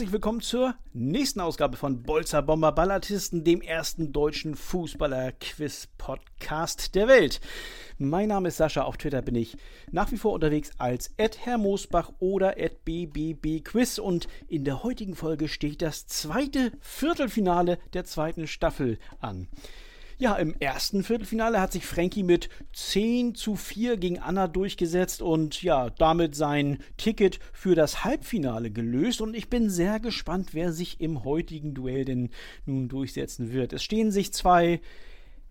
herzlich willkommen zur nächsten Ausgabe von Bolzer Bomber Ballatisten, dem ersten deutschen Fußballer-Quiz-Podcast der Welt. Mein Name ist Sascha, auf Twitter bin ich nach wie vor unterwegs als Herr oder BBBQuiz und in der heutigen Folge steht das zweite Viertelfinale der zweiten Staffel an. Ja, im ersten Viertelfinale hat sich Frankie mit 10 zu 4 gegen Anna durchgesetzt und ja, damit sein Ticket für das Halbfinale gelöst. Und ich bin sehr gespannt, wer sich im heutigen Duell denn nun durchsetzen wird. Es stehen sich zwei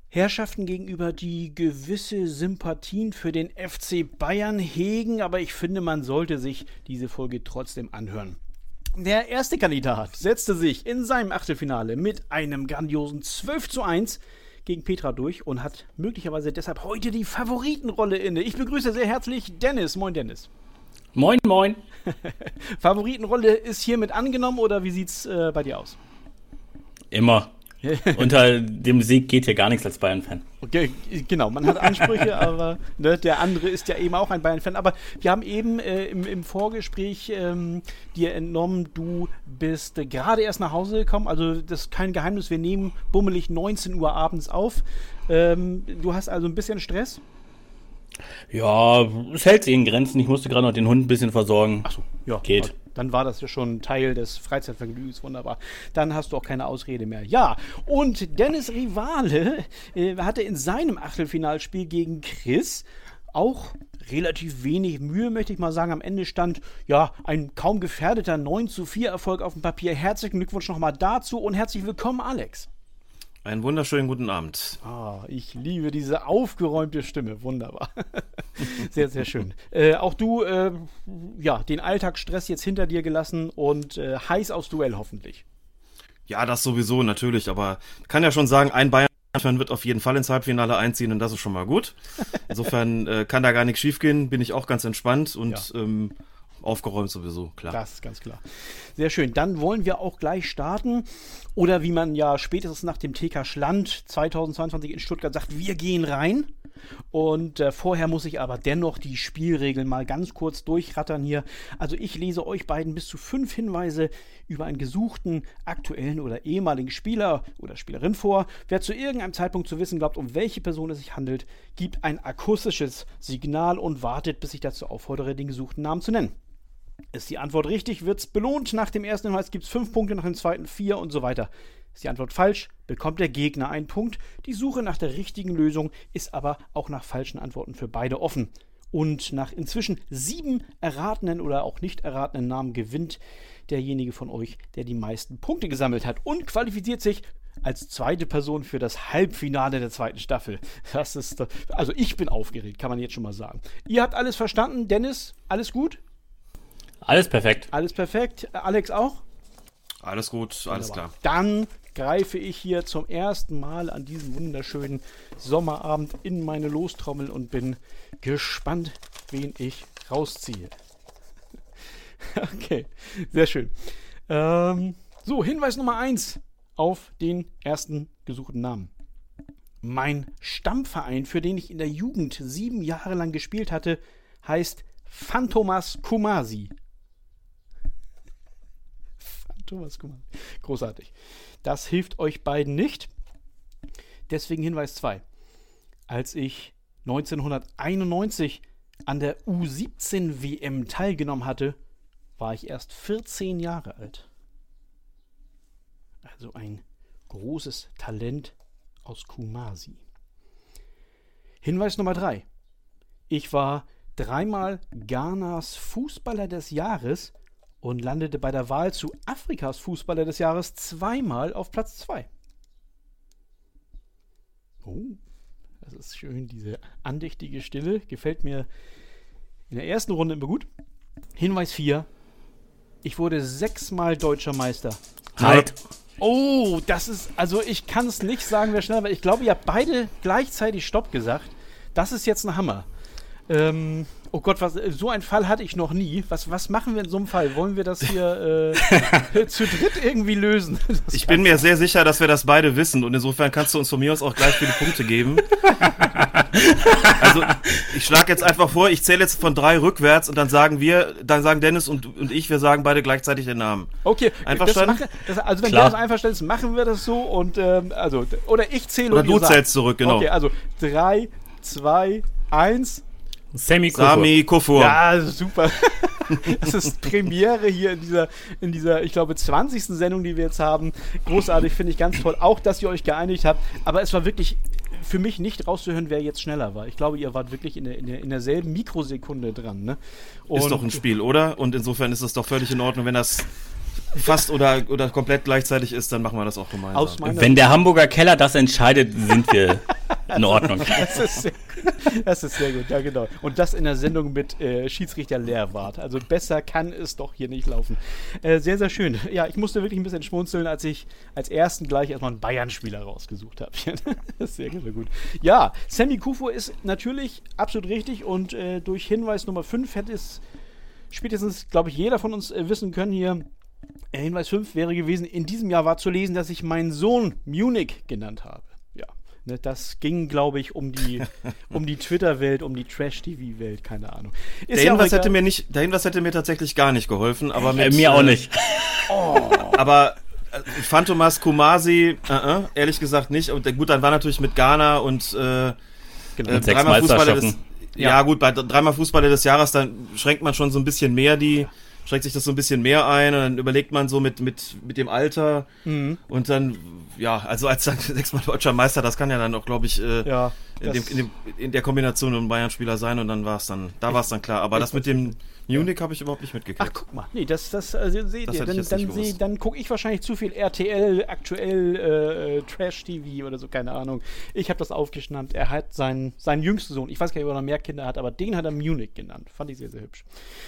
Herrschaften gegenüber, die gewisse Sympathien für den FC Bayern hegen, aber ich finde, man sollte sich diese Folge trotzdem anhören. Der erste Kandidat setzte sich in seinem Achtelfinale mit einem grandiosen 12 zu 1 gegen Petra durch und hat möglicherweise deshalb heute die Favoritenrolle inne. Ich begrüße sehr herzlich Dennis. Moin, Dennis. Moin, moin. Favoritenrolle ist hiermit angenommen oder wie sieht's äh, bei dir aus? Immer. Unter dem Sieg geht hier gar nichts als Bayern-Fan. Okay, genau, man hat Ansprüche, aber ne, der andere ist ja eben auch ein Bayern-Fan. Aber wir haben eben äh, im, im, Vorgespräch ähm, dir entnommen, du bist äh, gerade erst nach Hause gekommen. Also das ist kein Geheimnis, wir nehmen bummelig 19 Uhr abends auf. Ähm, du hast also ein bisschen Stress? Ja, es hält sich in Grenzen. Ich musste gerade noch den Hund ein bisschen versorgen. Achso, ja. Geht dann war das ja schon Teil des Freizeitvergnügens. Wunderbar. Dann hast du auch keine Ausrede mehr. Ja, und Dennis Rivale äh, hatte in seinem Achtelfinalspiel gegen Chris auch relativ wenig Mühe, möchte ich mal sagen. Am Ende stand ja ein kaum gefährdeter 9 zu 4 Erfolg auf dem Papier. Herzlichen Glückwunsch nochmal dazu und herzlich willkommen, Alex. Einen wunderschönen guten Abend. Ah, ich liebe diese aufgeräumte Stimme. Wunderbar. sehr, sehr schön. Äh, auch du, äh, ja, den Alltagsstress jetzt hinter dir gelassen und äh, heiß aufs Duell hoffentlich. Ja, das sowieso, natürlich. Aber kann ja schon sagen, ein Bayern-Fan wird auf jeden Fall ins Halbfinale einziehen und das ist schon mal gut. Insofern äh, kann da gar nichts schiefgehen. Bin ich auch ganz entspannt und ja. ähm, aufgeräumt sowieso, klar. Das ist ganz klar. Sehr schön. Dann wollen wir auch gleich starten. Oder wie man ja spätestens nach dem TK Schland 2022 in Stuttgart sagt, wir gehen rein. Und äh, vorher muss ich aber dennoch die Spielregeln mal ganz kurz durchrattern hier. Also ich lese euch beiden bis zu fünf Hinweise über einen gesuchten, aktuellen oder ehemaligen Spieler oder Spielerin vor. Wer zu irgendeinem Zeitpunkt zu wissen glaubt, um welche Person es sich handelt, gibt ein akustisches Signal und wartet, bis ich dazu auffordere, den gesuchten Namen zu nennen. Ist die Antwort richtig, wird es belohnt. Nach dem ersten Hinweis gibt es fünf Punkte, nach dem zweiten vier und so weiter. Ist die Antwort falsch, bekommt der Gegner einen Punkt. Die Suche nach der richtigen Lösung ist aber auch nach falschen Antworten für beide offen. Und nach inzwischen sieben erratenen oder auch nicht erratenen Namen gewinnt derjenige von euch, der die meisten Punkte gesammelt hat und qualifiziert sich als zweite Person für das Halbfinale der zweiten Staffel. Das ist, also ich bin aufgeregt, kann man jetzt schon mal sagen. Ihr habt alles verstanden, Dennis, alles gut? Alles perfekt. Alles perfekt. Alex auch? Alles gut, alles klar. Dann greife ich hier zum ersten Mal an diesem wunderschönen Sommerabend in meine Lostrommel und bin gespannt, wen ich rausziehe. okay, sehr schön. Ähm, so, Hinweis Nummer 1 auf den ersten gesuchten Namen. Mein Stammverein, für den ich in der Jugend sieben Jahre lang gespielt hatte, heißt Phantomas Kumasi. Thomas Kuhmann. Großartig. Das hilft euch beiden nicht. Deswegen Hinweis 2. Als ich 1991 an der U17 WM teilgenommen hatte, war ich erst 14 Jahre alt. Also ein großes Talent aus Kumasi. Hinweis Nummer 3. Ich war dreimal Ghanas Fußballer des Jahres und landete bei der Wahl zu Afrikas Fußballer des Jahres zweimal auf Platz 2. Oh, das ist schön, diese andächtige Stille. Gefällt mir in der ersten Runde immer gut. Hinweis 4. Ich wurde sechsmal deutscher Meister. Halt. Oh, das ist, also ich kann es nicht sagen, wer schneller war. Ich glaube, ihr habt beide gleichzeitig Stopp gesagt. Das ist jetzt ein Hammer. Ähm, oh Gott, was, so einen Fall hatte ich noch nie. Was, was machen wir in so einem Fall? Wollen wir das hier äh, zu dritt irgendwie lösen? Das ich bin mir sehr sicher, dass wir das beide wissen und insofern kannst du uns von mir aus auch gleich viele Punkte geben. also ich schlage jetzt einfach vor, ich zähle jetzt von drei rückwärts und dann sagen wir, dann sagen Dennis und, und ich, wir sagen beide gleichzeitig den Namen. Okay, einverstanden? Das mache, das, also wenn Klar. das einverstanden ist, machen wir das so und ähm, also oder ich zähle oder du zählst zurück, genau. Okay, also drei, zwei, eins. Sami Kufur. Sami Kufur. Ja, super. das ist Premiere hier in dieser, in dieser, ich glaube, 20. Sendung, die wir jetzt haben. Großartig, finde ich ganz toll. Auch, dass ihr euch geeinigt habt. Aber es war wirklich für mich nicht rauszuhören, wer jetzt schneller war. Ich glaube, ihr wart wirklich in, der, in, der, in derselben Mikrosekunde dran. Ne? ist doch ein Spiel, oder? Und insofern ist es doch völlig in Ordnung, wenn das fast oder, oder komplett gleichzeitig ist, dann machen wir das auch gemeinsam. Wenn der Hamburger Keller das entscheidet, sind wir in Ordnung. das, ist sehr, das ist sehr gut, ja genau. Und das in der Sendung mit äh, Schiedsrichter Lehrwart. Also besser kann es doch hier nicht laufen. Äh, sehr, sehr schön. Ja, ich musste wirklich ein bisschen schmunzeln, als ich als ersten gleich erstmal einen Bayern-Spieler rausgesucht habe. das ist sehr, sehr gut. Ja, Sammy Kufo ist natürlich absolut richtig und äh, durch Hinweis Nummer 5 hätte es spätestens, glaube ich, jeder von uns äh, wissen können hier, Hinweis 5 wäre gewesen, in diesem Jahr war zu lesen, dass ich meinen Sohn Munich genannt habe. Ja, ne, das ging, glaube ich, um die, um die Twitter-Welt, um die Trash-TV-Welt, keine Ahnung. Ist der, ja Hinweis hätte mir nicht, der Hinweis hätte mir tatsächlich gar nicht geholfen, aber mit, äh, mir auch nicht. Oh. aber äh, Phantomas Kumasi, uh -uh, ehrlich gesagt nicht. Und gut, dann war natürlich mit Ghana und äh, genau. äh, dreimal Fußballer des, ja. ja. gut, bei dreimal Fußballer des Jahres, dann schränkt man schon so ein bisschen mehr die schränkt sich das so ein bisschen mehr ein und dann überlegt man so mit, mit, mit dem Alter mhm. und dann, ja, also als dann sechsmal deutscher Meister, das kann ja dann auch, glaube ich, äh, ja, in, dem, in, dem, in, der Kombination ein Bayern-Spieler sein und dann war es dann, da war es dann klar. Aber das mit dem Munich habe ich überhaupt nicht mitgekriegt. Ach, guck mal. Nee, das, das also, seht das ihr. Dann, dann, seh, dann gucke ich wahrscheinlich zu viel RTL, aktuell äh, Trash-TV oder so, keine Ahnung. Ich habe das aufgeschnappt. Er hat seinen, seinen jüngsten Sohn, ich weiß gar nicht, ob er noch mehr Kinder hat, aber den hat er Munich genannt. Fand ich sehr, sehr hübsch.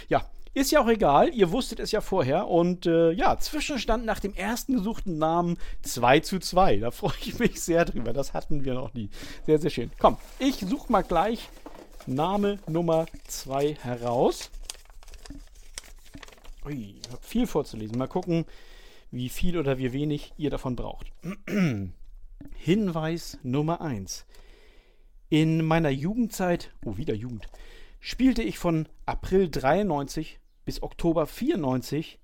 Ja, ist ja auch egal, ihr wusstet es ja vorher. Und äh, ja, Zwischenstand nach dem ersten gesuchten Namen 2 zu 2. Da freue ich mich sehr drüber. Das hatten wir noch nie. Sehr, sehr schön. Komm, ich suche mal gleich Name Nummer 2 heraus. Ui, ich habe viel vorzulesen. Mal gucken, wie viel oder wie wenig ihr davon braucht. Hinweis Nummer 1. In meiner Jugendzeit, oh wieder Jugend, spielte ich von April 93 bis Oktober 94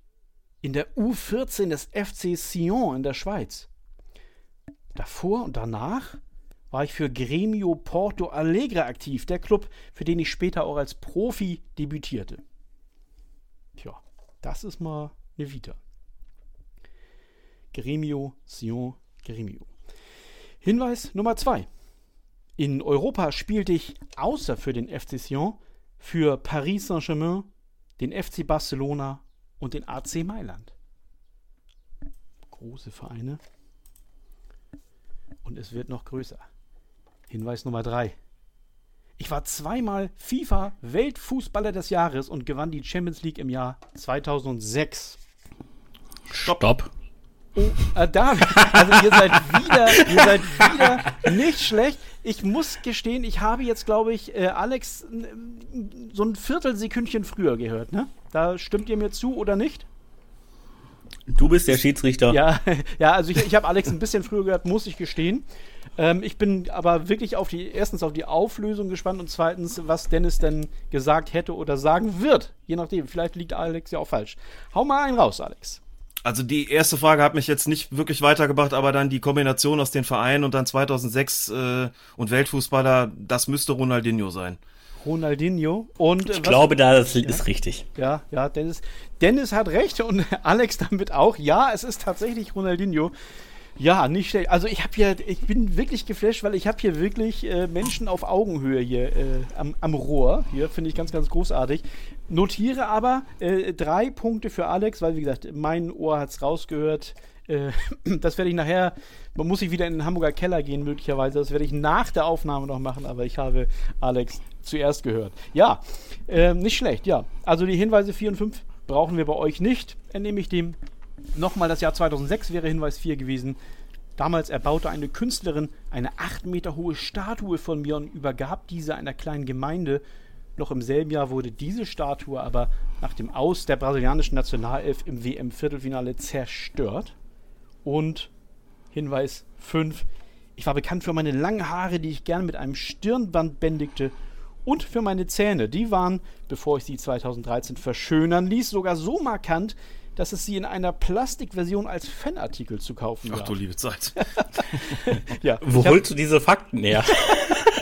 in der U14 des FC Sion in der Schweiz. Davor und danach war ich für Gremio Porto Alegre aktiv, der Club, für den ich später auch als Profi debütierte. Tja, das ist mal eine Vita. Gremio, Sion, Gremio. Hinweis Nummer 2. In Europa spielte ich außer für den FC Sion für Paris Saint-Germain, den FC Barcelona und den AC Mailand. Große Vereine. Und es wird noch größer. Hinweis Nummer 3. Ich war zweimal FIFA Weltfußballer des Jahres und gewann die Champions League im Jahr 2006. Stopp. Stopp. Oh, äh, da, also ihr seid wieder, ihr seid wieder nicht schlecht. Ich muss gestehen, ich habe jetzt, glaube ich, äh, Alex so ein Viertelsekündchen früher gehört, ne? Da stimmt ihr mir zu oder nicht? Du bist der Schiedsrichter. Ja, ja also ich, ich habe Alex ein bisschen früher gehört, muss ich gestehen. Ähm, ich bin aber wirklich auf die, erstens auf die Auflösung gespannt und zweitens, was Dennis denn gesagt hätte oder sagen wird. Je nachdem, vielleicht liegt Alex ja auch falsch. Hau mal einen raus, Alex. Also die erste Frage hat mich jetzt nicht wirklich weitergebracht, aber dann die Kombination aus den Vereinen und dann 2006 äh, und Weltfußballer, das müsste Ronaldinho sein. Ronaldinho und äh, ich glaube, das ja? ist richtig. Ja, ja, Dennis, Dennis hat recht und Alex damit auch. Ja, es ist tatsächlich Ronaldinho. Ja, nicht schlecht. Also ich habe hier, ich bin wirklich geflasht, weil ich habe hier wirklich äh, Menschen auf Augenhöhe hier äh, am, am Rohr. Hier finde ich ganz, ganz großartig. Notiere aber äh, drei Punkte für Alex, weil wie gesagt, mein Ohr hat es rausgehört. Äh, das werde ich nachher, man muss sich wieder in den Hamburger Keller gehen möglicherweise. Das werde ich nach der Aufnahme noch machen, aber ich habe Alex zuerst gehört. Ja, äh, nicht schlecht, ja. Also die Hinweise 4 und 5 brauchen wir bei euch nicht, entnehme ich dem. Nochmal das Jahr 2006 wäre Hinweis 4 gewesen. Damals erbaute eine Künstlerin eine 8 Meter hohe Statue von mir und übergab diese einer kleinen Gemeinde Noch im selben Jahr wurde diese Statue aber nach dem Aus der brasilianischen Nationalelf im WM-Viertelfinale zerstört. Und Hinweis 5. Ich war bekannt für meine langen Haare, die ich gern mit einem Stirnband bändigte. Und für meine Zähne. Die waren, bevor ich sie 2013 verschönern ließ, sogar so markant, dass es sie in einer Plastikversion als Fanartikel zu kaufen Ach gab. du liebe Zeit. ja, Wo hab- holst du diese Fakten her?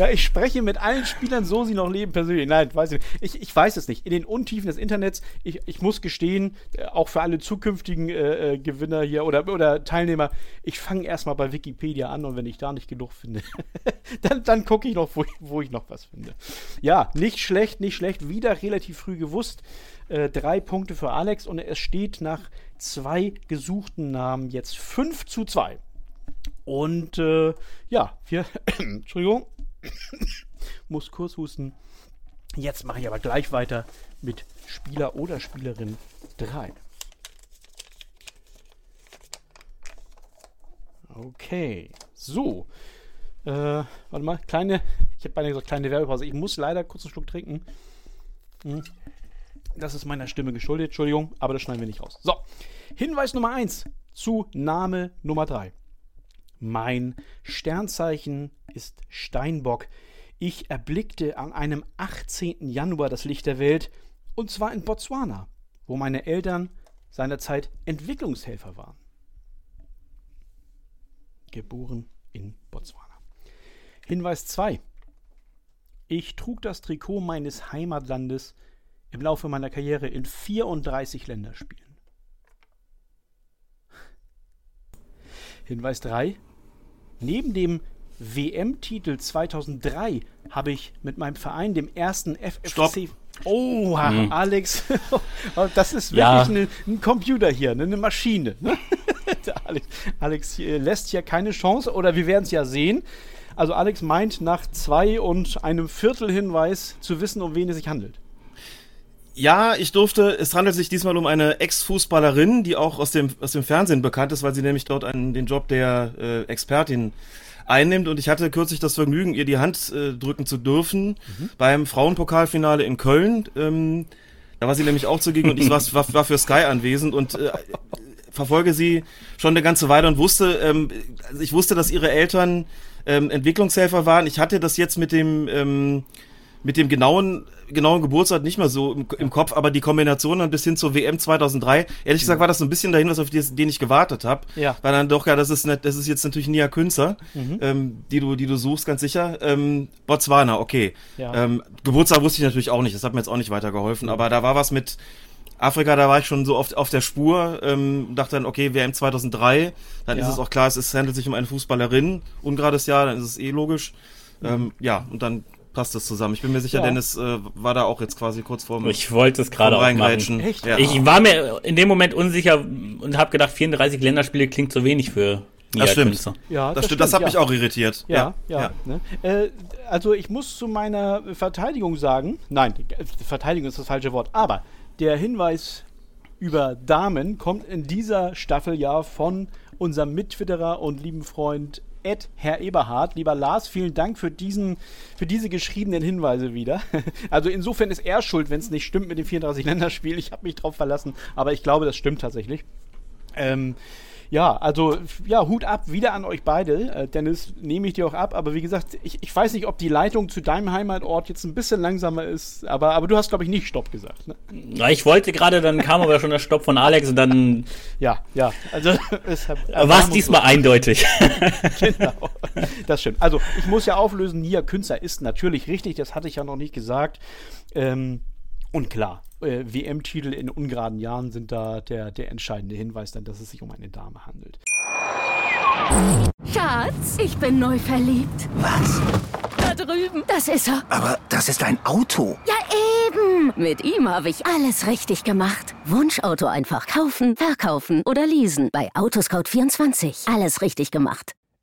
ja, ich spreche mit allen Spielern, so sie noch leben, persönlich. Nein, weiß ich. Ich, ich weiß es nicht. In den Untiefen des Internets, ich, ich muss gestehen, äh, auch für alle zukünftigen äh, äh, Gewinner hier oder, oder Teilnehmer, ich fange erstmal bei Wikipedia an und wenn ich da nicht genug finde, dann, dann gucke ich noch, wo ich, wo ich noch was finde. Ja, nicht schlecht, nicht schlecht. Wieder relativ früh gewusst. Äh, drei Punkte für Alex und es steht nach zwei gesuchten Namen jetzt 5 zu 2. Und äh, ja, wir, Entschuldigung, muss kurz husten. Jetzt mache ich aber gleich weiter mit Spieler oder Spielerin 3. Okay, so. Äh, warte mal, kleine, ich habe beinahe gesagt kleine Werbepause. Ich muss leider kurz einen Schluck trinken. Hm. Das ist meiner Stimme geschuldet, Entschuldigung, aber das schneiden wir nicht raus. So, Hinweis Nummer 1 zu Name Nummer 3. Mein Sternzeichen ist Steinbock. Ich erblickte an einem 18. Januar das Licht der Welt, und zwar in Botswana, wo meine Eltern seinerzeit Entwicklungshelfer waren. Geboren in Botswana. Hinweis 2. Ich trug das Trikot meines Heimatlandes im Laufe meiner Karriere in 34 Länderspielen. Hinweis 3. Neben dem WM-Titel 2003 habe ich mit meinem Verein, dem ersten FFC. Stopp. Oh, Alex, das ist wirklich Ja. eine, ein Computer hier, ne, eine Maschine. Ne? Alex, Alex hier lässt hier keine Chance, oder wir werden es ja sehen. Also Alex meint nach zwei und einem Viertel Hinweis zu wissen, um wen es sich handelt. Ja, ich durfte, es handelt sich diesmal um eine Ex-Fußballerin, die auch aus dem, aus dem Fernsehen bekannt ist, weil sie nämlich dort einen, den Job der äh, Expertin einnimmt. Und ich hatte kürzlich das Vergnügen, ihr die Hand äh, drücken zu dürfen beim Frauenpokalfinale in Köln. Ähm, da war sie nämlich auch zugegen und ich war, war, war für Sky anwesend und äh, verfolge sie schon eine ganze Weile und wusste, ähm, also ich wusste, dass ihre Eltern ähm, Entwicklungshelfer waren. Ich hatte das jetzt mit dem ähm, mit dem genauen genauen Geburtsort nicht mehr so im, im Kopf, aber die Kombination dann bis hin zur WM 2003, ehrlich gesagt war das so ein bisschen dahin, was auf den ich gewartet habe. Ja. Weil dann doch ja, das ist nicht, das ist jetzt natürlich Nia Künzer, ähm, die du die du suchst, ganz sicher. Ähm, Botswana, okay. Ja. Ähm, Geburtstag wusste ich natürlich auch nicht, das hat mir jetzt auch nicht weitergeholfen, aber da war was mit Afrika, da war ich schon so oft auf der Spur, ähm, dachte dann, okay, WM 2003, dann Ja. ist es auch klar, es, ist, es handelt sich um eine Fußballerin, ungerades Jahr, dann ist es eh logisch. Ähm, ja, und dann passt es zusammen. Ich bin mir sicher, Ja. Dennis äh, war da auch jetzt quasi kurz vorm, Ich wollte es gerade auch machen. Echt? Ja. Ich war mir in dem Moment unsicher und habe gedacht, 34 Länderspiele klingt zu wenig für das stimmt. Ja, das, stimmt. Das hat ja. mich auch irritiert. Ja, ja. Ne? Äh, also ich muss zu meiner Verteidigung sagen, nein, Verteidigung ist das falsche Wort, aber der Hinweis über Damen kommt in dieser Staffel ja von unserem Mittwitterer und lieben Freund Ed Herr Eberhard. Lieber Lars, vielen Dank für diesen, für diese geschriebenen Hinweise wieder. Also insofern ist er schuld, wenn es nicht stimmt mit dem 34 Länderspiel. Ich habe mich drauf verlassen, aber ich glaube, das stimmt tatsächlich. Ähm, ja, also ja, Hut ab wieder an euch beide. Äh, Dennis, nehme ich dir auch ab. Aber wie gesagt, ich, ich weiß nicht, ob die Leitung zu deinem Heimatort jetzt ein bisschen langsamer ist. Aber, aber du hast, glaube ich, nicht Stopp gesagt. Ne? Na, ich wollte gerade, dann kam aber schon der Stopp von Alex und dann Ja, ja. Also es war es diesmal eindeutig. genau. Das stimmt. Also, ich muss ja auflösen, Nia Künzer ist natürlich richtig, das hatte ich ja noch nicht gesagt. Ähm, und klar, äh, WM-Titel in ungeraden Jahren sind da der, der entscheidende Hinweis, dann, dass es sich um eine Dame handelt. Schatz, ich bin neu verliebt. Was? Da drüben. Das ist er. Aber das ist ein Auto. Ja, eben. Mit ihm habe ich alles richtig gemacht. Wunschauto einfach kaufen, verkaufen oder leasen. Bei Autoscout24. Alles richtig gemacht.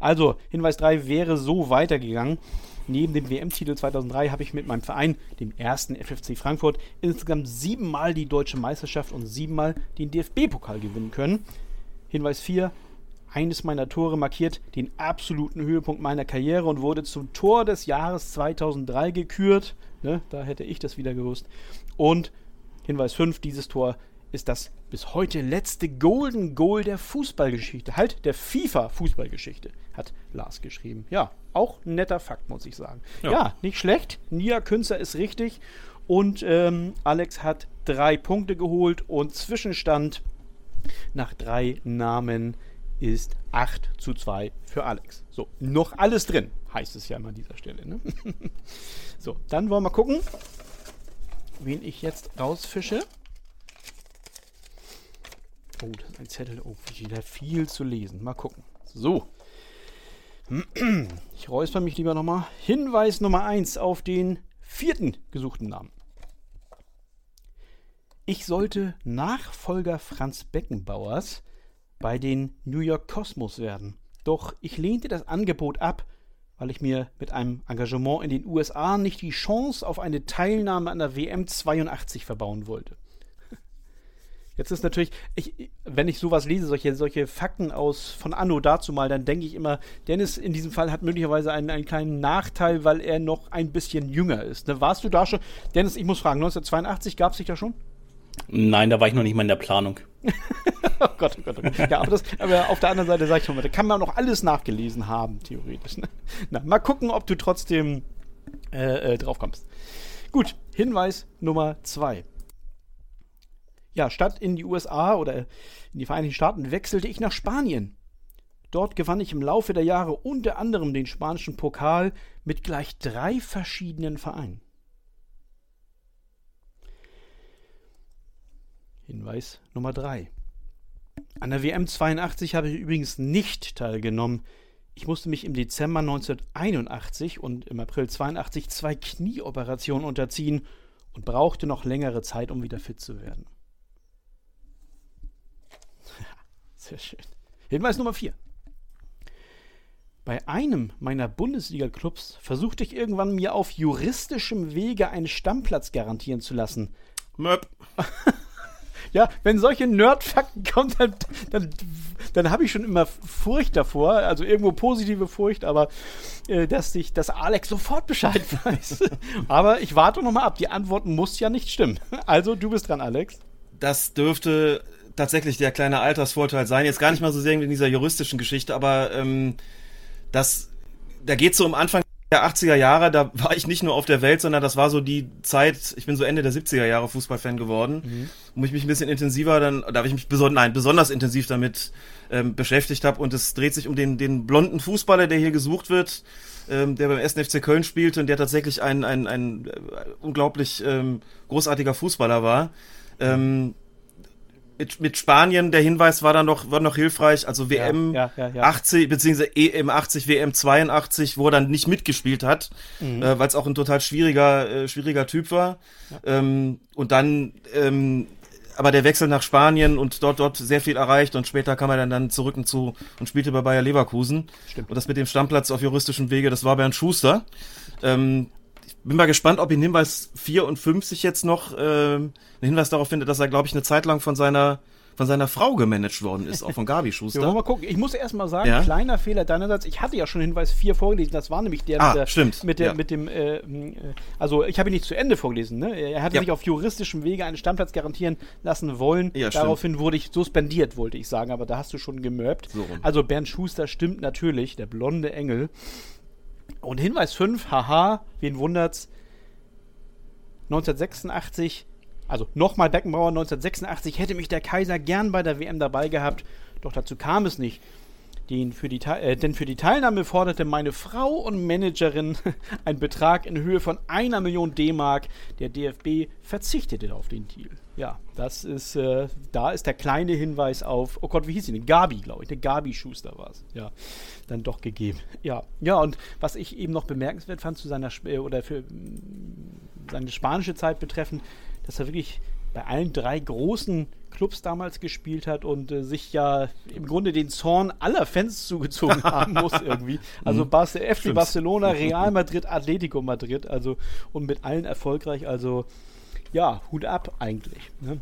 Also, Hinweis 3 wäre so weitergegangen. Neben dem WM-Titel 2003 habe ich mit meinem Verein, dem ersten FFC Frankfurt, insgesamt siebenmal die deutsche Meisterschaft und siebenmal den DFB-Pokal gewinnen können. Hinweis 4, eines meiner Tore markiert den absoluten Höhepunkt meiner Karriere und wurde zum Tor des Jahres 2003 gekürt. Ne, da hätte ich das wieder gewusst. Und Hinweis 5, dieses Tor ist das bis heute letzte Golden Goal der Fußballgeschichte. Halt, der FIFA-Fußballgeschichte, hat Lars geschrieben. Ja, auch ein netter Fakt, muss ich sagen. Ja, ja nicht schlecht. Nia Künzer ist richtig. Und ähm, Alex hat drei Punkte geholt und Zwischenstand nach drei Namen ist 8 zu 2 für Alex. So, noch alles drin, heißt es ja immer an dieser Stelle. Ne? so, dann wollen wir gucken, wen ich jetzt rausfische. Oh, das ist ein Zettel. Oh, wieder viel zu lesen. Mal gucken. So. Ich räusper mich lieber nochmal. Hinweis Nummer 1 auf den vierten gesuchten Namen. Ich sollte Nachfolger Franz Beckenbauers bei den New York Cosmos werden. Doch ich lehnte das Angebot ab, weil ich mir mit einem Engagement in den USA nicht die Chance auf eine Teilnahme an der WM 82 verbauen wollte. Jetzt ist natürlich, ich, wenn ich sowas lese, solche, solche Fakten aus von Anno dazu mal, dann denke ich immer, Dennis in diesem Fall hat möglicherweise einen, einen kleinen Nachteil, weil er noch ein bisschen jünger ist. Ne? Warst du da schon? Dennis, ich muss fragen, 1982 gab es dich da schon? Nein, da war ich noch nicht mal in der Planung. oh Gott, oh Gott, oh Gott. Ja, aber, das, aber auf der anderen Seite sage ich schon mal, da kann man noch alles nachgelesen haben, theoretisch. Ne? Na, mal gucken, ob du trotzdem äh, äh, drauf kommst. Gut, Hinweis Nummer zwei ja, statt in die USA oder in die Vereinigten Staaten wechselte ich nach Spanien. Dort gewann ich im Laufe der Jahre unter anderem den spanischen Pokal mit gleich drei verschiedenen Vereinen. Hinweis Nummer 3. An der WM 82 habe ich übrigens nicht teilgenommen. Ich musste mich im Dezember 1981 und im April 82 zwei Knieoperationen unterziehen und brauchte noch längere Zeit, um wieder fit zu werden. Sehr schön. Hinweis Nummer 4. Bei einem meiner Bundesliga-Clubs versuchte ich irgendwann mir auf juristischem Wege einen Stammplatz garantieren zu lassen. Möp. ja, wenn solche Nerdfakten kommen, dann, dann, dann habe ich schon immer Furcht davor, also irgendwo positive Furcht, aber äh, dass ich, dass Alex sofort Bescheid weiß. aber ich warte noch mal ab. Die Antwort muss ja nicht stimmen. Also du bist dran, Alex. Das dürfte tatsächlich der kleine Altersvorteil sein. Jetzt gar nicht mal so sehr in dieser juristischen Geschichte, aber ähm, das, da geht so um Anfang der 80er Jahre, da war ich nicht nur auf der Welt, sondern das war so die Zeit, ich bin so Ende der 70er Jahre Fußballfan geworden, mhm. wo ich mich ein bisschen intensiver dann, da habe ich mich beson nein, besonders intensiv damit ähm, beschäftigt habe und es dreht sich um den, den blonden Fußballer, der hier gesucht wird, ähm, der beim 1. FC Köln spielte und der tatsächlich ein, ein, ein, äh, unglaublich ähm, großartiger Fußballer war. Ähm, mit, mit Spanien, der Hinweis war dann noch, war noch hilfreich. Also WM ja, ja, ja, 80, beziehungsweise EM 80, WM 82, wo er dann nicht mitgespielt hat, mhm. äh, weil es auch ein total schwieriger, äh, schwieriger Typ war. Ähm, und dann, ähm, aber der Wechsel nach Spanien und dort, dort sehr viel erreicht und später kam er dann, dann zurück und zu und spielte bei Bayer Leverkusen. Stimmt. Und das mit dem Stammplatz auf juristischem Wege, das war Bernd Schuster. Ähm, bin mal gespannt, ob in Hinweis 54 jetzt noch äh, einen Hinweis darauf findet, dass er, glaube ich, eine Zeit lang von seiner von seiner Frau gemanagt worden ist, auch von Gabi Schuster. Wir wollen mal gucken. Ich muss erst mal sagen, ja? kleiner Fehler deinerseits. Ich hatte ja schon Hinweis 4 vorgelesen. Das war nämlich der, ah, mit, der stimmt. mit, der, ja. mit dem, äh, äh, also ich habe ihn nicht zu Ende vorgelesen. Ne? Er hatte ja. sich auf juristischem Wege einen Stammplatz garantieren lassen wollen. Ja, Daraufhin wurde ich suspendiert, wollte ich sagen, aber da hast du schon gemörbt. So also Bernd Schuster stimmt natürlich, der blonde Engel. Und Hinweis 5, haha, wen wundert's? 1986, also nochmal Beckenbauer 1986, hätte mich der Kaiser gern bei der WM dabei gehabt, doch dazu kam es nicht. Den für die, äh, denn für die Teilnahme forderte meine Frau und Managerin einen Betrag in Höhe von einer Million D-Mark. Der DFB verzichtete auf den Deal. Ja, das ist, äh, da ist der kleine Hinweis auf, oh Gott, wie hieß sie denn? Gabi, glaube ich. Der Gabi Schuster war es. Ja, dann doch gegeben. Ja, ja, und was ich eben noch bemerkenswert fand zu seiner, Sp oder für seine spanische Zeit betreffend, dass er wirklich bei allen drei großen Clubs damals gespielt hat und äh, sich ja im Grunde den Zorn aller Fans zugezogen haben muss irgendwie. Also Bar FC Stimmt. Barcelona, Real Madrid, Atletico Madrid, also und mit allen erfolgreich. Also ja, Hut ab eigentlich. Ne?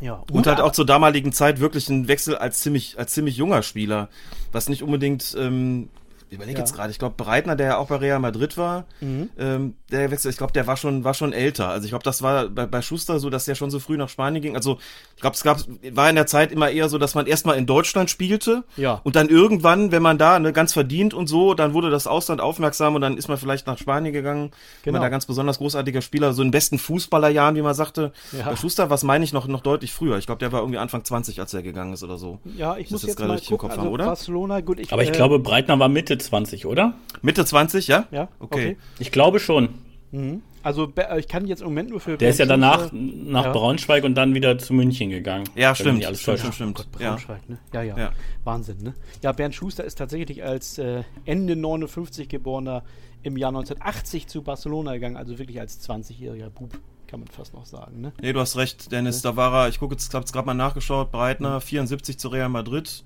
Ja, und halt auch zur damaligen Zeit wirklich ein Wechsel als ziemlich, als ziemlich junger Spieler, was nicht unbedingt ähm, ich überlege ja. jetzt gerade, ich glaube, Breitner, der ja auch bei Real Madrid war, mhm. ähm, der Wechsel, ich glaube, der war schon, war schon älter. Also ich glaube, das war bei, bei Schuster so, dass der schon so früh nach Spanien ging. Also ich glaube, es gab, war in der Zeit immer eher so, dass man erstmal in Deutschland spielte ja. und dann irgendwann, wenn man da ne, ganz verdient und so, dann wurde das Ausland aufmerksam und dann ist man vielleicht nach Spanien gegangen, genau. man da ganz besonders großartiger Spieler, so in besten Fußballerjahren, wie man sagte. Ja. Bei Schuster, was meine ich noch, noch deutlich früher. Ich glaube, der war irgendwie Anfang 20, als er gegangen ist oder so. Ja, ich muss jetzt, jetzt mal gucken, also haben, oder? Barcelona, gut, ich, Aber ich äh, glaube, Breitner war Mitte 20, oder? Mitte 20, ja? Ja. Okay. okay. Ich glaube schon. Mhm. Also ich kann jetzt im Moment nur für. Der ist ja danach nach ja. Braunschweig und dann wieder zu München gegangen. Ja, stimmt. Alles stimmt, stimmt, stimmt. Gott, Braunschweig, ja. ne? Ja, ja, ja, Wahnsinn, ne? Ja, Bernd Schuster ist tatsächlich als äh, Ende 59 geborener im Jahr 1980 zu Barcelona gegangen, also wirklich als 20-jähriger Bub kann man fast noch sagen. Ne? Nee, du hast recht, Dennis. Da war er, ich gucke jetzt, hab's gerade mal nachgeschaut, Breitner, 74 zu Real Madrid.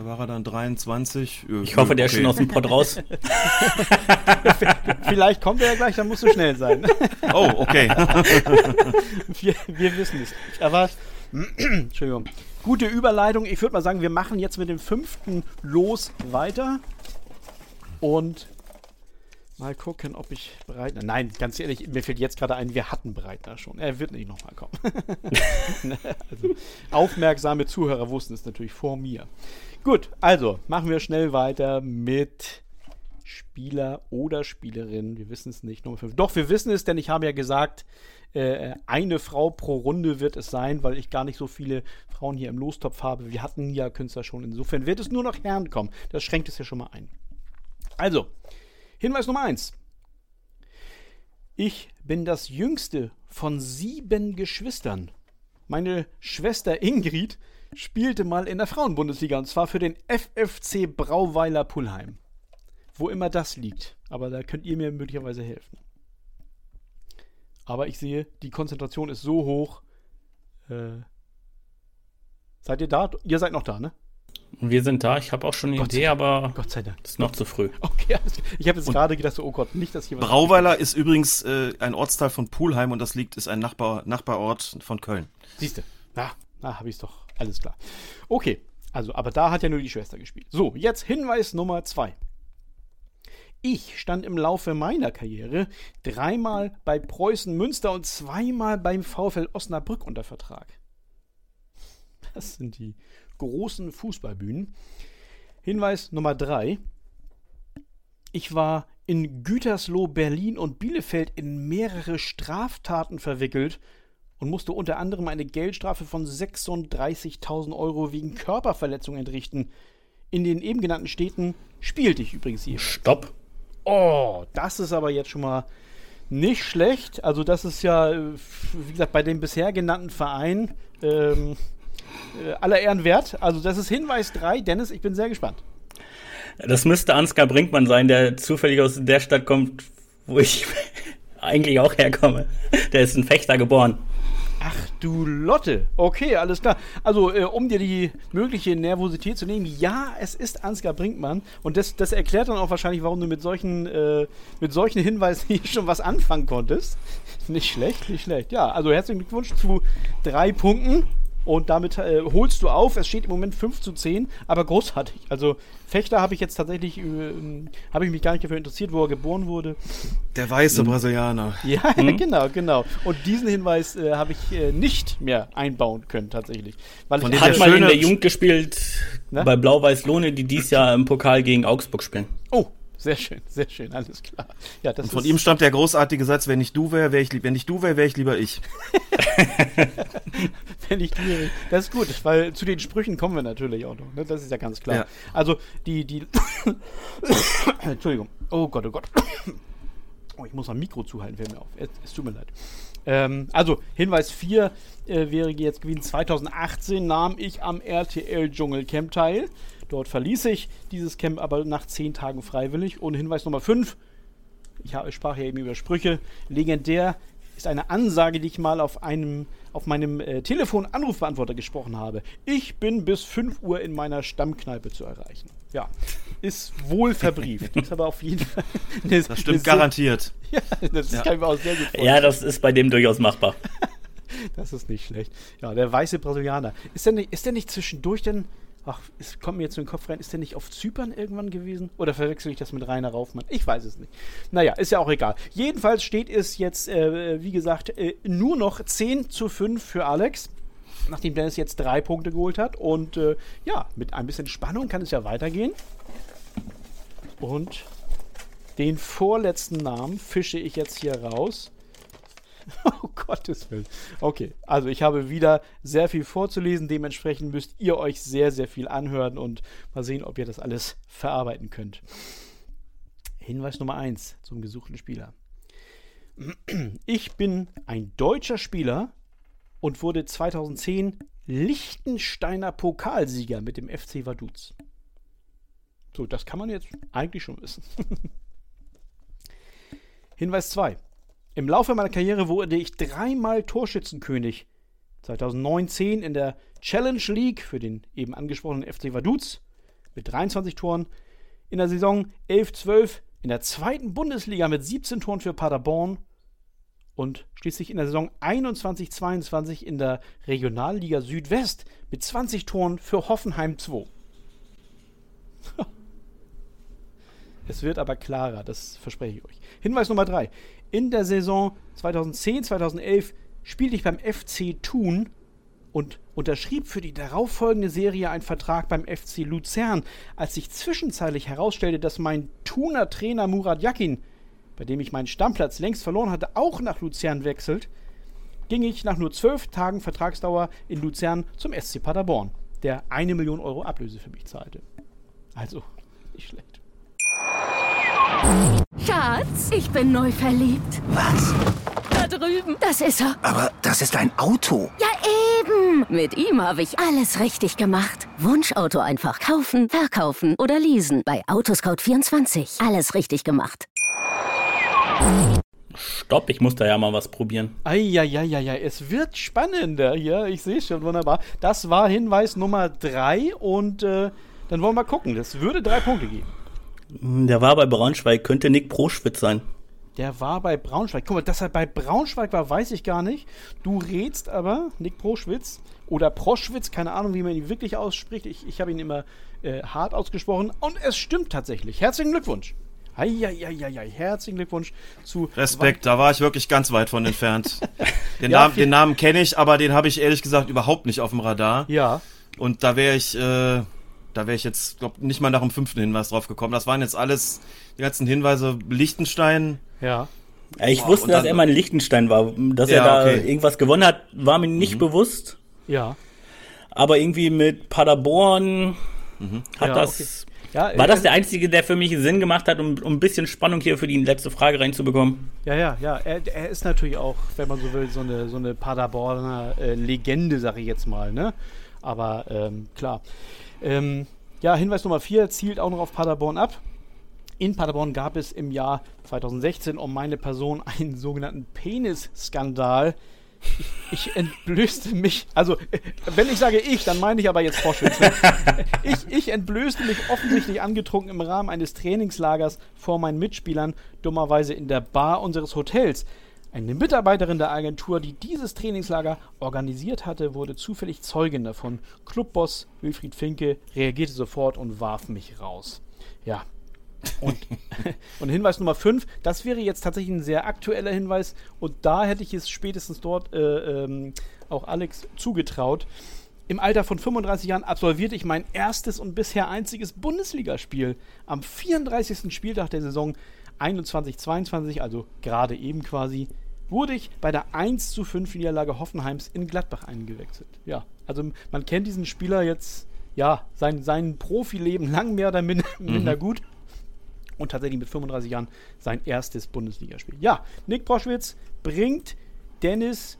Da war er dann 23. Ich hoffe, der okay. ist schon aus dem Pott raus. Vielleicht kommt er ja gleich, dann musst du schnell sein. oh, okay. wir, wir wissen es nicht. Aber, Entschuldigung. Gute Überleitung. Ich würde mal sagen, wir machen jetzt mit dem fünften Los weiter. Und mal gucken, ob ich Breitner. Nein, ganz ehrlich, mir fällt jetzt gerade ein, wir hatten Breitner schon. Er wird nicht nochmal kommen. also, aufmerksame Zuhörer wussten es natürlich vor mir. Gut, also machen wir schnell weiter mit Spieler oder Spielerin. Wir wissen es nicht. Nummer 5. Doch, wir wissen es, denn ich habe ja gesagt, äh, eine Frau pro Runde wird es sein, weil ich gar nicht so viele Frauen hier im Lostopf habe. Wir hatten ja Künstler schon. Insofern wird es nur noch Herren kommen. Das schränkt es ja schon mal ein. Also, Hinweis Nummer 1. Ich bin das jüngste von sieben Geschwistern. Meine Schwester Ingrid spielte mal in der Frauenbundesliga und zwar für den FFC Brauweiler Pullheim. Wo immer das liegt. Aber da könnt ihr mir möglicherweise helfen. Aber ich sehe, die Konzentration ist so hoch. Äh, seid ihr da? Ihr seid noch da, ne? Wir sind da. Ich habe auch schon eine Gott Idee, aber Gott sei Dank. ist noch zu früh. Okay, ich habe jetzt gerade gedacht, so, oh Gott, nicht, dass hier was. Brauweiler ist übrigens äh, ein Ortsteil von Pulheim und das liegt, ist ein Nachbar, Nachbarort von Köln. Siehst du. Na, na habe ich es doch. Alles klar. Okay, also, aber da hat ja nur die Schwester gespielt. So, jetzt Hinweis Nummer zwei. Ich stand im Laufe meiner Karriere dreimal bei Preußen Münster und zweimal beim VfL Osnabrück unter Vertrag. Das sind die großen Fußballbühnen. Hinweis Nummer drei. Ich war in Gütersloh, Berlin und Bielefeld in mehrere Straftaten verwickelt und musste unter anderem eine Geldstrafe von 36.000 Euro wegen Körperverletzung entrichten. In den eben genannten Städten spielte ich übrigens hier. Stopp. Oh, das ist aber jetzt schon mal nicht schlecht. Also das ist ja, wie gesagt, bei dem bisher genannten Verein ähm, äh, aller Ehren wert. Also das ist Hinweis 3. Dennis, ich bin sehr gespannt. Das müsste Ansgar Brinkmann sein, der zufällig aus der Stadt kommt, wo ich eigentlich auch herkomme. Der ist ein Fechter geboren. Ach du Lotte. Okay, alles klar. Also, äh, um dir die mögliche Nervosität zu nehmen, ja, es ist Ansgar Brinkmann. Und das, das erklärt dann auch wahrscheinlich, warum du mit solchen, äh, mit solchen Hinweisen hier schon was anfangen konntest. Nicht schlecht, nicht schlecht. Ja, also herzlichen Glückwunsch zu drei Punkten. Und damit äh, holst du auf. Es steht im Moment 5 zu 10, aber großartig. Also Fechter habe ich jetzt tatsächlich, äh, habe ich mich gar nicht dafür interessiert, wo er geboren wurde. Der weiße mhm. Brasilianer. Ja, mhm. genau, genau. Und diesen Hinweis äh, habe ich äh, nicht mehr einbauen können, tatsächlich. Weil Von ich hat mal in der Jugend gespielt Na? bei Blau-Weiß Lohne, die dies Jahr im Pokal gegen Augsburg spielen. Oh, sehr schön, sehr schön, alles klar. Ja, das Und von ihm stammt der großartige Satz, wenn ich du wäre, wär ich, wenn ich du wäre, wäre ich lieber ich. wenn ich die, das ist gut, weil zu den Sprüchen kommen wir natürlich auch noch. Ne? Das ist ja ganz klar. Ja. Also die, die, Entschuldigung. Oh Gott, oh Gott. Oh, ich muss am Mikro zuhalten, fällt mir auf. Es, es tut mir leid. Ähm, also, Hinweis 4 äh, wäre jetzt gewesen, 2018 nahm ich am RTL Dschungelcamp teil. Dort verließ ich dieses Camp aber nach 10 Tagen freiwillig. Und Hinweis Nummer 5, ich habe, sprach ja eben über Sprüche, legendär ist eine Ansage, die ich mal auf einem auf meinem äh, Telefon-Anrufbeantworter gesprochen habe. Ich bin bis 5 Uhr in meiner Stammkneipe zu erreichen. Ja, ist wohl verbrieft. ist aber auf jeden Fall. Eine, Das stimmt garantiert. Ja, das Ja. kann ich mir auch sehr gut vorstellen. Ja, das ist bei dem durchaus machbar. Das ist nicht schlecht. Ja, der weiße Brasilianer. Ist der nicht, ist der nicht zwischendurch denn. Ach, es kommt mir jetzt in den Kopf rein. Ist der nicht auf Zypern irgendwann gewesen? Oder verwechsel ich das mit Rainer Raufmann? Ich weiß es nicht. Naja, ist ja auch egal. Jedenfalls steht es jetzt, äh, wie gesagt, äh, nur noch 10 zu 5 für Alex. Nachdem Dennis jetzt drei Punkte geholt hat. Und äh, ja, mit ein bisschen Spannung kann es ja weitergehen. Und den vorletzten Namen fische ich jetzt hier raus. Oh Gottes Willen. Okay, also ich habe wieder sehr viel vorzulesen. Dementsprechend müsst ihr euch sehr, sehr viel anhören und mal sehen, ob ihr das alles verarbeiten könnt. Hinweis Nummer 1 zum gesuchten Spieler. Ich bin ein deutscher Spieler und wurde 2010 Liechtensteiner Pokalsieger mit dem FC Vaduz. So, das kann man jetzt eigentlich schon wissen. Hinweis 2. Im Laufe meiner Karriere wurde ich dreimal Torschützenkönig. 2019 in der Challenge League für den eben angesprochenen FC Vaduz mit 23 Toren. In der Saison 11-12 in der zweiten Bundesliga mit 17 Toren für Paderborn. Und schließlich in der Saison 21-22 in der Regionalliga Südwest mit 20 Toren für Hoffenheim 2. Es wird aber klarer, das verspreche ich euch. Hinweis Nummer 3. In der Saison 2010-2011 spielte ich beim FC Thun und unterschrieb für die darauffolgende Serie einen Vertrag beim FC Luzern, als sich zwischenzeitlich herausstellte, dass mein Thuner Trainer Murat Yakin, bei dem ich meinen Stammplatz längst verloren hatte, auch nach Luzern wechselt, ging ich nach nur zwölf Tagen Vertragsdauer in Luzern zum SC Paderborn, der eine Million Euro Ablöse für mich zahlte. Also, nicht schlecht. Schatz, ich bin neu verliebt. Was? Da drüben. Das ist er. Aber das ist ein Auto. Ja, eben. Mit ihm habe ich alles richtig gemacht. Wunschauto einfach kaufen, verkaufen oder leasen. Bei Autoscout24. Alles richtig gemacht. Stopp, ich muss da ja mal was probieren. Eieieiei, es wird spannender hier. Ich sehe schon wunderbar. Das war Hinweis Nummer drei und äh, dann wollen wir mal gucken. Das würde drei Punkte geben. Der war bei Braunschweig, könnte Nick Proschwitz sein. Der war bei Braunschweig. Guck mal, dass er bei Braunschweig war, weiß ich gar nicht. Du rätst aber, Nick Proschwitz oder Proschwitz, keine Ahnung, wie man ihn wirklich ausspricht. Ich, ich habe ihn immer äh, hart ausgesprochen und es stimmt tatsächlich. Herzlichen Glückwunsch. Eieieiei, herzlichen Glückwunsch zu. Respekt, da war ich wirklich ganz weit von entfernt. Den, Ja, Namen, den Namen kenne ich, aber den habe ich ehrlich gesagt überhaupt nicht auf dem Radar. Ja, Und da wäre ich, äh, da wäre ich jetzt, glaub, nicht mal nach dem fünften Hinweis drauf gekommen. Das waren jetzt alles die ganzen Hinweise. Liechtenstein. ja. Ja, Ich Boah, wusste, dass er mal in Liechtenstein war. Dass Ja, er da okay. irgendwas gewonnen hat, war mir nicht bewusst. Ja. Aber irgendwie mit Paderborn hat Ja, das. Ja, War äh, das der einzige, der für mich Sinn gemacht hat, um, um ein bisschen Spannung hier für die letzte Frage reinzubekommen? Ja, ja, ja. Er, er ist natürlich auch, wenn man so will, so eine, so eine Paderborner äh, Legende, sag ich jetzt mal, ne? Aber ähm, klar. Ähm, ja, Hinweis Nummer 4 zielt auch noch auf Paderborn ab. In Paderborn gab es im Jahr 2016 um meine Person einen sogenannten Penis-Skandal. Ich, ich entblößte mich, also wenn ich sage ich, dann meine ich aber jetzt Vorschütz. Ne? Ich, ich entblößte mich offensichtlich angetrunken im Rahmen eines Trainingslagers vor meinen Mitspielern, dummerweise in der Bar unseres Hotels. Eine Mitarbeiterin der Agentur, die dieses Trainingslager organisiert hatte, wurde zufällig Zeugin davon. Clubboss Wilfried Finke reagierte sofort und warf mich raus. Ja, und, und Hinweis Nummer 5, das wäre jetzt tatsächlich ein sehr aktueller Hinweis und da hätte ich es spätestens dort äh, ähm, auch Alex zugetraut. Im Alter von 35 Jahren absolvierte ich mein erstes und bisher einziges Bundesligaspiel. Am 34. Spieltag der Saison 21-22, also gerade eben quasi, wurde ich bei der 1 zu 5 Niederlage Hoffenheims in Gladbach eingewechselt. Ja, also man kennt diesen Spieler jetzt, ja, sein, sein Profileben lang mehr oder minder, mhm. minder gut. Und tatsächlich mit 35 Jahren sein erstes Bundesligaspiel. Ja, Nick Proschwitz bringt Dennis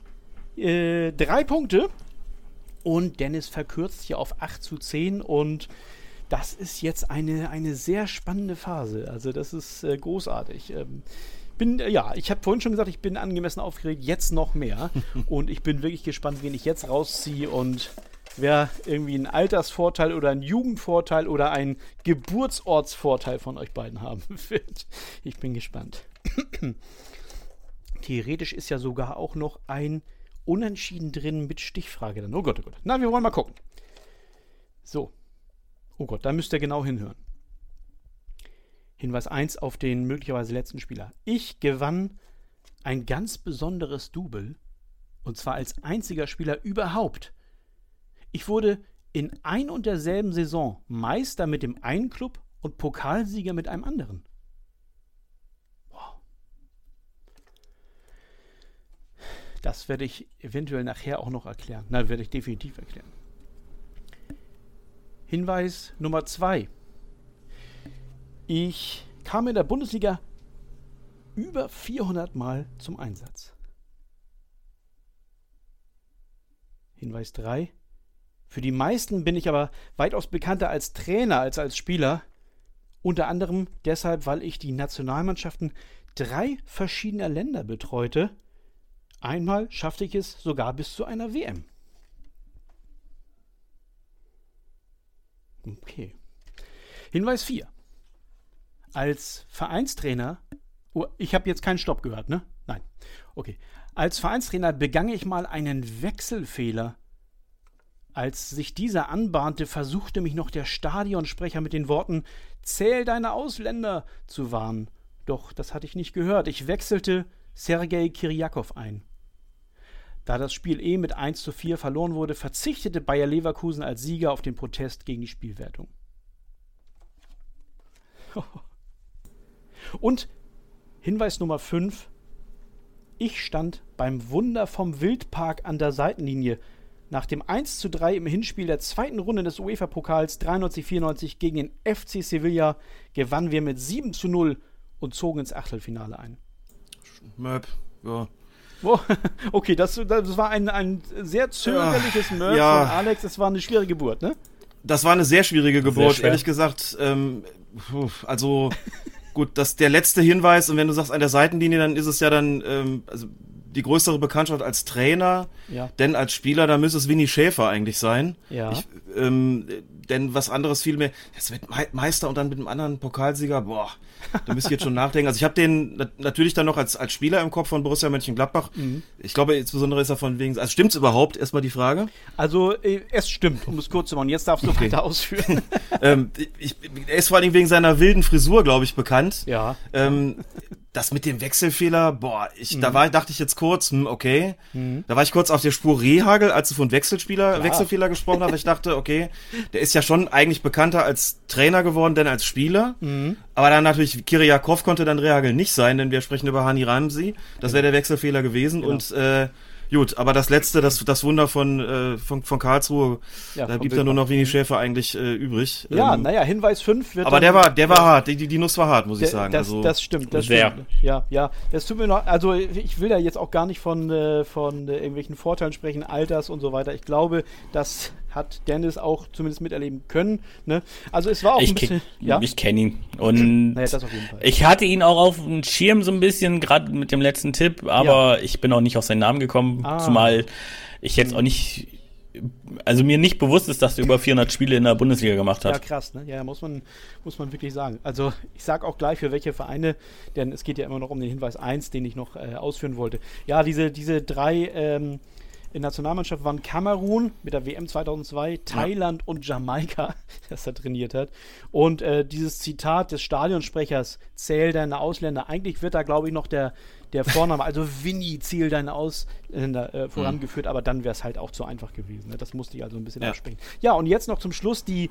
äh, drei Punkte und Dennis verkürzt hier auf 8 zu 10 und das ist jetzt eine, eine sehr spannende Phase. Also das ist äh, großartig. Ähm, bin, äh, ja, ich habe vorhin schon gesagt, ich bin angemessen aufgeregt, jetzt noch mehr. und ich bin wirklich gespannt, wen ich jetzt rausziehe und wer irgendwie einen Altersvorteil oder einen Jugendvorteil oder einen Geburtsortsvorteil von euch beiden haben wird. Ich bin gespannt. Theoretisch ist ja sogar auch noch ein Unentschieden drin mit Stichfrage dann. Oh Gott, oh Gott. Na, wir wollen mal gucken. So. Oh Gott, da müsst ihr genau hinhören. Hinweis 1 auf den möglicherweise letzten Spieler. Ich gewann ein ganz besonderes Double. Und zwar als einziger Spieler überhaupt. Ich wurde in ein und derselben Saison Meister mit dem einen Club und Pokalsieger mit einem anderen. Das werde ich eventuell nachher auch noch erklären. Nein, werde ich definitiv erklären. Hinweis Nummer zwei. Ich kam in der Bundesliga über 400 Mal zum Einsatz. Hinweis 3. Für die meisten bin ich aber weitaus bekannter als Trainer als als Spieler. Unter anderem deshalb, weil ich die Nationalmannschaften drei verschiedener Länder betreute Einmal schaffte ich es sogar bis zu einer WM. Okay. Hinweis 4. Als Vereinstrainer, oh, ich habe jetzt keinen Stopp gehört, ne? Nein. Okay. Als Vereinstrainer begann ich mal einen Wechselfehler. Als sich dieser anbahnte, versuchte mich noch der Stadionsprecher mit den Worten Zähl deine Ausländer zu warnen. Doch das hatte ich nicht gehört. Ich wechselte Sergei Kiriakow ein. Da das Spiel eh mit 1 zu 4 verloren wurde, verzichtete Bayer Leverkusen als Sieger auf den Protest gegen die Spielwertung. Und Hinweis Nummer 5. Ich stand beim Wunder vom Wildpark an der Seitenlinie. Nach dem 1 zu 3 im Hinspiel der zweiten Runde des UEFA-Pokals 93-94 gegen den FC Sevilla gewannen wir mit 7 zu 0 und zogen ins Achtelfinale ein. Möp, ja. Oh, okay, das, das war ein, ein sehr zögerliches Mörder ja. von Alex. Das war eine schwere Geburt, ne? Das war eine sehr schwierige Geburt, sehr ehrlich gesagt. Ähm, also gut, das der letzte Hinweis und wenn du sagst an der Seitenlinie, dann ist es ja dann ähm, also die größere Bekanntschaft als Trainer, ja. denn als Spieler, da müsste es Winnie Schäfer eigentlich sein. Ja. Ich, ähm, denn was anderes viel mehr, jetzt mit Meister und dann mit einem anderen Pokalsieger, boah, da müsst ihr jetzt schon nachdenken. Also ich habe den natürlich dann noch als, als Spieler im Kopf von Borussia Mönchengladbach. Mhm. Ich glaube, insbesondere ist er von wegen, also stimmt's überhaupt? Erstmal die Frage. Also äh, es stimmt, um es kurz zu machen. Jetzt darfst du okay. weiter ausführen. ähm, ich, er ist vor allem wegen seiner wilden Frisur, glaube ich, bekannt. Ja. Ähm, das mit dem Wechselfehler, boah, ich, mhm. da war, dachte ich jetzt kurz, hm, okay. Mhm. Da war ich kurz auf der Spur Rehagel, als du von Wechselspieler, Klar. Wechselfehler gesprochen hast. Ich dachte, okay, der ist ja schon eigentlich bekannter als Trainer geworden, denn als Spieler. Mhm. Aber dann natürlich, Kiriakov konnte dann Rehagel nicht sein, denn wir sprechen über Hani Ramsey. Das wäre der Wechselfehler gewesen genau. und, äh, Gut, aber das letzte, das, das Wunder von, äh, von, von Karlsruhe, ja, da gibt ja nur noch wenig Schäfer eigentlich äh, übrig. Ja, ähm, naja, Hinweis 5 wird. Aber der war, der war ja, hart, die, die Nuss war hart, muss der, ich sagen. Das, also, das stimmt, das sehr. stimmt. Ja, ja. Das tut mir noch, also ich will da jetzt auch gar nicht von, äh, von äh, irgendwelchen Vorteilen sprechen, Alters und so weiter. Ich glaube, dass hat Dennis auch zumindest miterleben können. Ne? Also es war auch ich ein bisschen. Ja? Ich kenne ihn. Und naja, ich hatte ihn auch auf dem Schirm so ein bisschen, gerade mit dem letzten Tipp, aber ja. ich bin auch nicht auf seinen Namen gekommen, ah. zumal ich jetzt auch nicht also mir nicht bewusst ist, dass du über 400 Spiele in der Bundesliga gemacht hast. Ja, krass, ne? Ja, muss man, muss man wirklich sagen. Also ich sag auch gleich für welche Vereine, denn es geht ja immer noch um den Hinweis 1, den ich noch äh, ausführen wollte. Ja, diese, diese drei ähm, in Nationalmannschaft waren Kamerun mit der WM 2002, Thailand ja. und Jamaika, das er trainiert hat. Und äh, dieses Zitat des Stadionsprechers, zähl deine Ausländer, eigentlich wird da, glaube ich, noch der, der Vorname, also Winnie, zähl deine Ausländer äh, vorangeführt, mhm. aber dann wäre es halt auch zu einfach gewesen. Ne? Das musste ich also ein bisschen ja. absprechen. Ja, und jetzt noch zum Schluss die,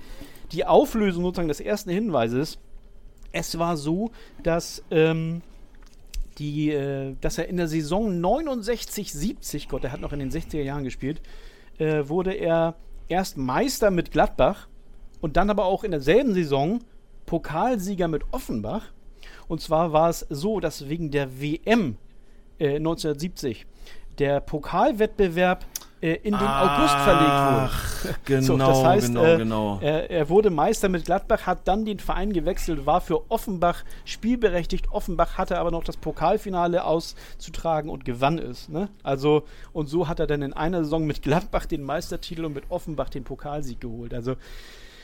die Auflösung sozusagen des ersten Hinweises. Es war so, dass ähm, die, äh, dass er in der Saison 69, 70, Gott, er hat noch in den 60er Jahren gespielt, äh, wurde er erst Meister mit Gladbach und dann aber auch in derselben Saison Pokalsieger mit Offenbach. Und zwar war es so, dass wegen der WM äh, 1970 der Pokalwettbewerb äh, in den Ach, August verlegt wurde. Genau, so, das heißt, genau, äh, genau. Er, er, wurde Meister mit Gladbach, hat dann den Verein gewechselt, war für Offenbach spielberechtigt. Offenbach hatte aber noch das Pokalfinale auszutragen und gewann es. Ne? Also, und so hat er dann in einer Saison mit Gladbach den Meistertitel und mit Offenbach den Pokalsieg geholt. Also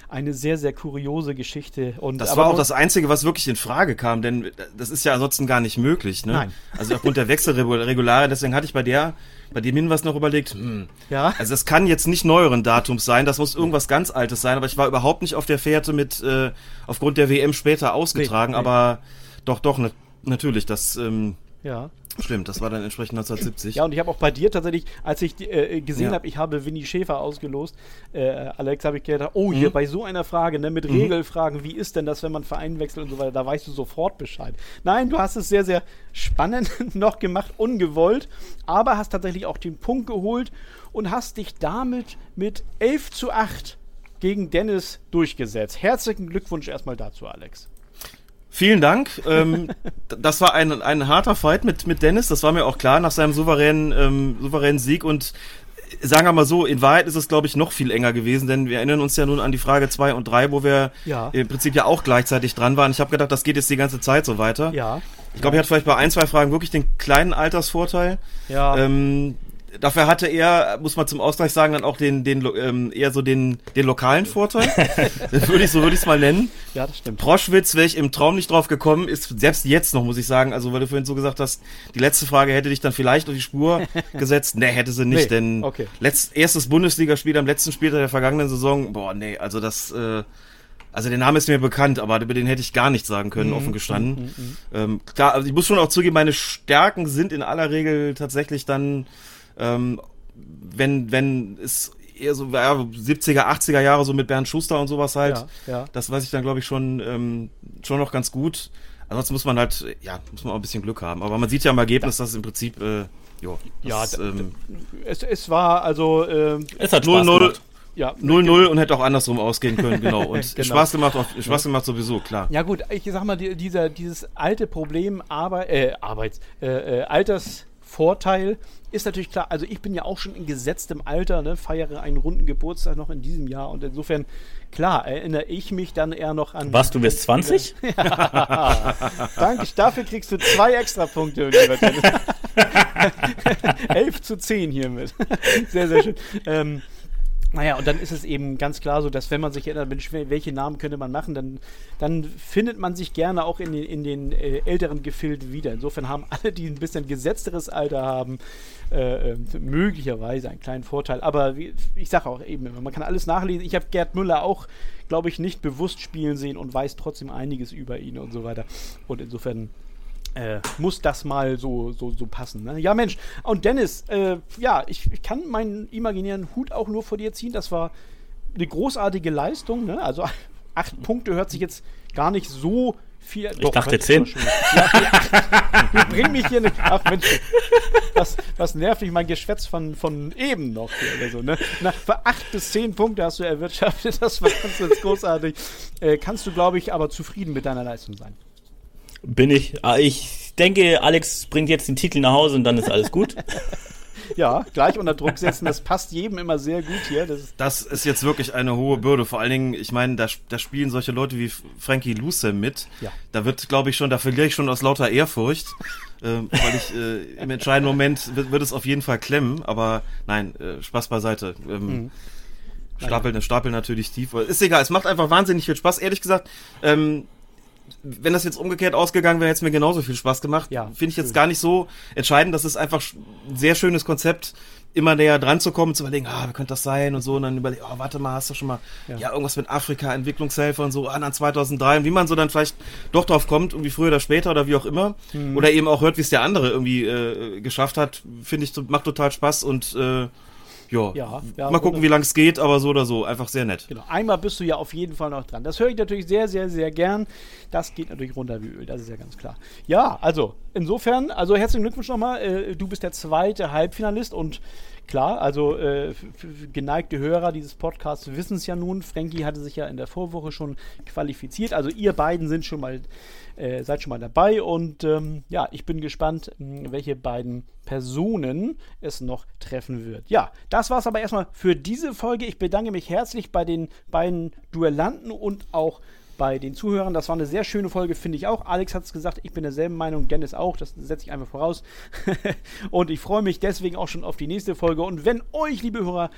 eine sehr, sehr kuriose Geschichte. Und, das war auch das Einzige, was wirklich in Frage kam, denn das ist ja ansonsten gar nicht möglich. Ne? Nein. Also aufgrund der Wechselregulare, deswegen hatte ich bei der, bei dem Hinweis noch überlegt, hm, ja. also das kann jetzt nicht neueren Datums sein, das muss irgendwas ganz Altes sein, aber ich war überhaupt nicht auf der Fährte mit, äh, aufgrund der WM später ausgetragen, nee, nee. aber doch, doch, ne, natürlich, das, ähm, ja. Stimmt, das war dann entsprechend 1970. Ja, und ich habe auch bei dir tatsächlich, als ich äh, gesehen ja. habe, ich habe Winnie Schäfer ausgelost, äh, Alex, habe ich gedacht, oh, hier mhm. bei so einer Frage, ne, mit mhm. Regelfragen, wie ist denn das, wenn man Verein wechselt und so weiter, da weißt du sofort Bescheid. Nein, du hast es sehr, sehr spannend noch gemacht, ungewollt, aber hast tatsächlich auch den Punkt geholt und hast dich damit mit 11 zu 8 gegen Dennis durchgesetzt. Herzlichen Glückwunsch erstmal dazu, Alex. Vielen Dank. Ähm, das war ein, ein harter Fight mit, mit Dennis, das war mir auch klar nach seinem souveränen, ähm, souveränen Sieg und sagen wir mal so, in Wahrheit ist es, glaube ich, noch viel enger gewesen, denn wir erinnern uns ja nun an die Frage 2 und 3, wo wir ja. im Prinzip ja auch gleichzeitig dran waren. Ich habe gedacht, das geht jetzt die ganze Zeit so weiter. Ja. Ich glaube, er hat vielleicht bei ein, zwei Fragen wirklich den kleinen Altersvorteil. Ja. Ähm, dafür hatte er, muss man zum Ausgleich sagen, dann auch den, den ähm, eher so den, den lokalen Vorteil. würde ich, so würde ich es mal nennen. Ja, das stimmt. Proschwitz, wäre ich im Traum nicht drauf gekommen, ist selbst jetzt noch, muss ich sagen, also weil du vorhin so gesagt hast, die letzte Frage hätte dich dann vielleicht auf die Spur gesetzt. Nee, hätte sie nicht, nee, denn okay. letzt, erstes Bundesligaspiel am letzten Spieltag der vergangenen Saison, boah, nee, also das, äh, also der Name ist mir bekannt, aber über den hätte ich gar nichts sagen können, mhm, offen gestanden. Mhm, mhm. ähm, klar, also ich muss schon auch zugeben, meine Stärken sind in aller Regel tatsächlich dann ähm, wenn, wenn es eher so ja, 70er, 80er Jahre so mit Bernd Schuster und sowas halt, ja, ja. das weiß ich dann, glaube ich, schon, ähm, schon noch ganz gut. Ansonsten muss man halt, ja, muss man auch ein bisschen Glück haben. Aber man sieht ja im Ergebnis, dass es im Prinzip, äh, jo, ja, ist, ähm, es, es war also ähm, es hat 0 -0, ja, 0-0 und hätte auch andersrum ausgehen können, genau. Und genau. Spaß gemacht, auch, Spaß gemacht sowieso, klar. Ja gut, ich sag mal, die, dieser, dieses alte Problem Arbeit, äh, Arbeits, äh, äh, Altersvorteil ist natürlich klar, also ich bin ja auch schon in gesetztem Alter, ne, feiere einen runden Geburtstag noch in diesem Jahr und insofern, klar, erinnere ich mich dann eher noch an. Was, du wirst 20? ja. Danke, dafür kriegst du zwei extra Punkte, lieber Dennis. 11 zu 10 hiermit. sehr, sehr schön. Ähm, naja, und dann ist es eben ganz klar so, dass wenn man sich erinnert, welche Namen könnte man machen, dann, dann findet man sich gerne auch in den, in den äh, älteren Gefilden wieder. Insofern haben alle, die ein bisschen gesetzteres Alter haben, äh, äh, möglicherweise einen kleinen Vorteil. Aber wie, ich sage auch eben immer, man kann alles nachlesen. Ich habe Gerd Müller auch, glaube ich, nicht bewusst spielen sehen und weiß trotzdem einiges über ihn und so weiter. Und insofern äh, muss das mal so, so, so passen. Ne? Ja, Mensch. Und Dennis, äh, ja, ich, ich, kann meinen imaginären Hut auch nur vor dir ziehen. Das war eine großartige Leistung. Ne? Also acht Punkte hört sich jetzt gar nicht so viel. Ich Doch, dachte zehn. Ja, ja, bring mich hier nicht. Ach Mensch, was, was nervt mich mein Geschwätz von, von eben noch hier oder so. Ne? Na, für acht bis zehn Punkte hast du erwirtschaftet. Das war ganz, ganz großartig. Äh, kannst du, glaube ich, aber zufrieden mit deiner Leistung sein. Bin ich. Ah, ich denke, Alex bringt jetzt den Titel nach Hause und dann ist alles gut. ja, gleich unter Druck setzen, das passt jedem immer sehr gut hier. Das ist, das ist jetzt wirklich eine hohe Bürde. Vor allen Dingen, ich meine, da, da spielen solche Leute wie Frankie Lucem mit. Ja. Da wird, glaube ich, schon, da verliere ich schon aus lauter Ehrfurcht. äh, weil ich äh, im entscheidenden Moment wird, wird, es auf jeden Fall klemmen, aber nein, äh, Spaß beiseite. Ähm, mhm. Stapeln, stapeln natürlich tief. Ist egal, es macht einfach wahnsinnig viel Spaß. Ehrlich gesagt, ähm, wenn das jetzt umgekehrt ausgegangen wäre, hätte es mir genauso viel Spaß gemacht. Ja, Finde ich jetzt gar nicht so entscheidend. Das ist einfach ein sehr schönes Konzept, immer näher dran zu kommen, zu überlegen, ah, wie könnte das sein und so, und dann überlegen, oh, warte mal, hast du schon mal, ja, ja irgendwas mit Afrika, Entwicklungshelfer und so, ah, dann 2003 und wie man so dann vielleicht doch drauf kommt, irgendwie früher oder später oder wie auch immer, mhm. oder eben auch hört, wie es der andere irgendwie äh, geschafft hat, finde ich, macht total Spaß und äh, ja, ja, ja mal gucken, wie lange es geht, aber so oder so, einfach sehr nett. Genau, einmal bist du ja auf jeden Fall noch dran. Das höre ich natürlich sehr, sehr, sehr gern. Das geht natürlich runter wie Öl, das ist ja ganz klar. Ja, also insofern, also herzlichen Glückwunsch nochmal. Äh, du bist der zweite Halbfinalist und klar, also äh, geneigte Hörer dieses Podcasts wissen es ja nun. Frankie hatte sich ja in der Vorwoche schon qualifiziert. Also ihr beiden sind schon mal äh, seid schon mal dabei und ähm, ja, ich bin gespannt, hm, welche beiden Personen es noch treffen wird. Ja, das war es aber erstmal für diese Folge. Ich bedanke mich herzlich bei den beiden Duellanten und auch bei den Zuhörern. Das war eine sehr schöne Folge, finde ich auch. Alex hat es gesagt, ich bin derselben Meinung, Dennis auch. Das setze ich einfach voraus. und ich freue mich deswegen auch schon auf die nächste Folge. Und wenn euch, liebe Hörer,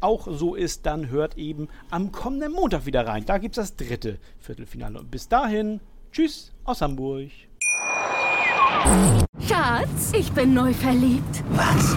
auch so ist, dann hört eben am kommenden Montag wieder rein. Da gibt es das dritte Viertelfinale. Und bis dahin, tschüss aus Hamburg. Schatz, ich bin neu verliebt. Was?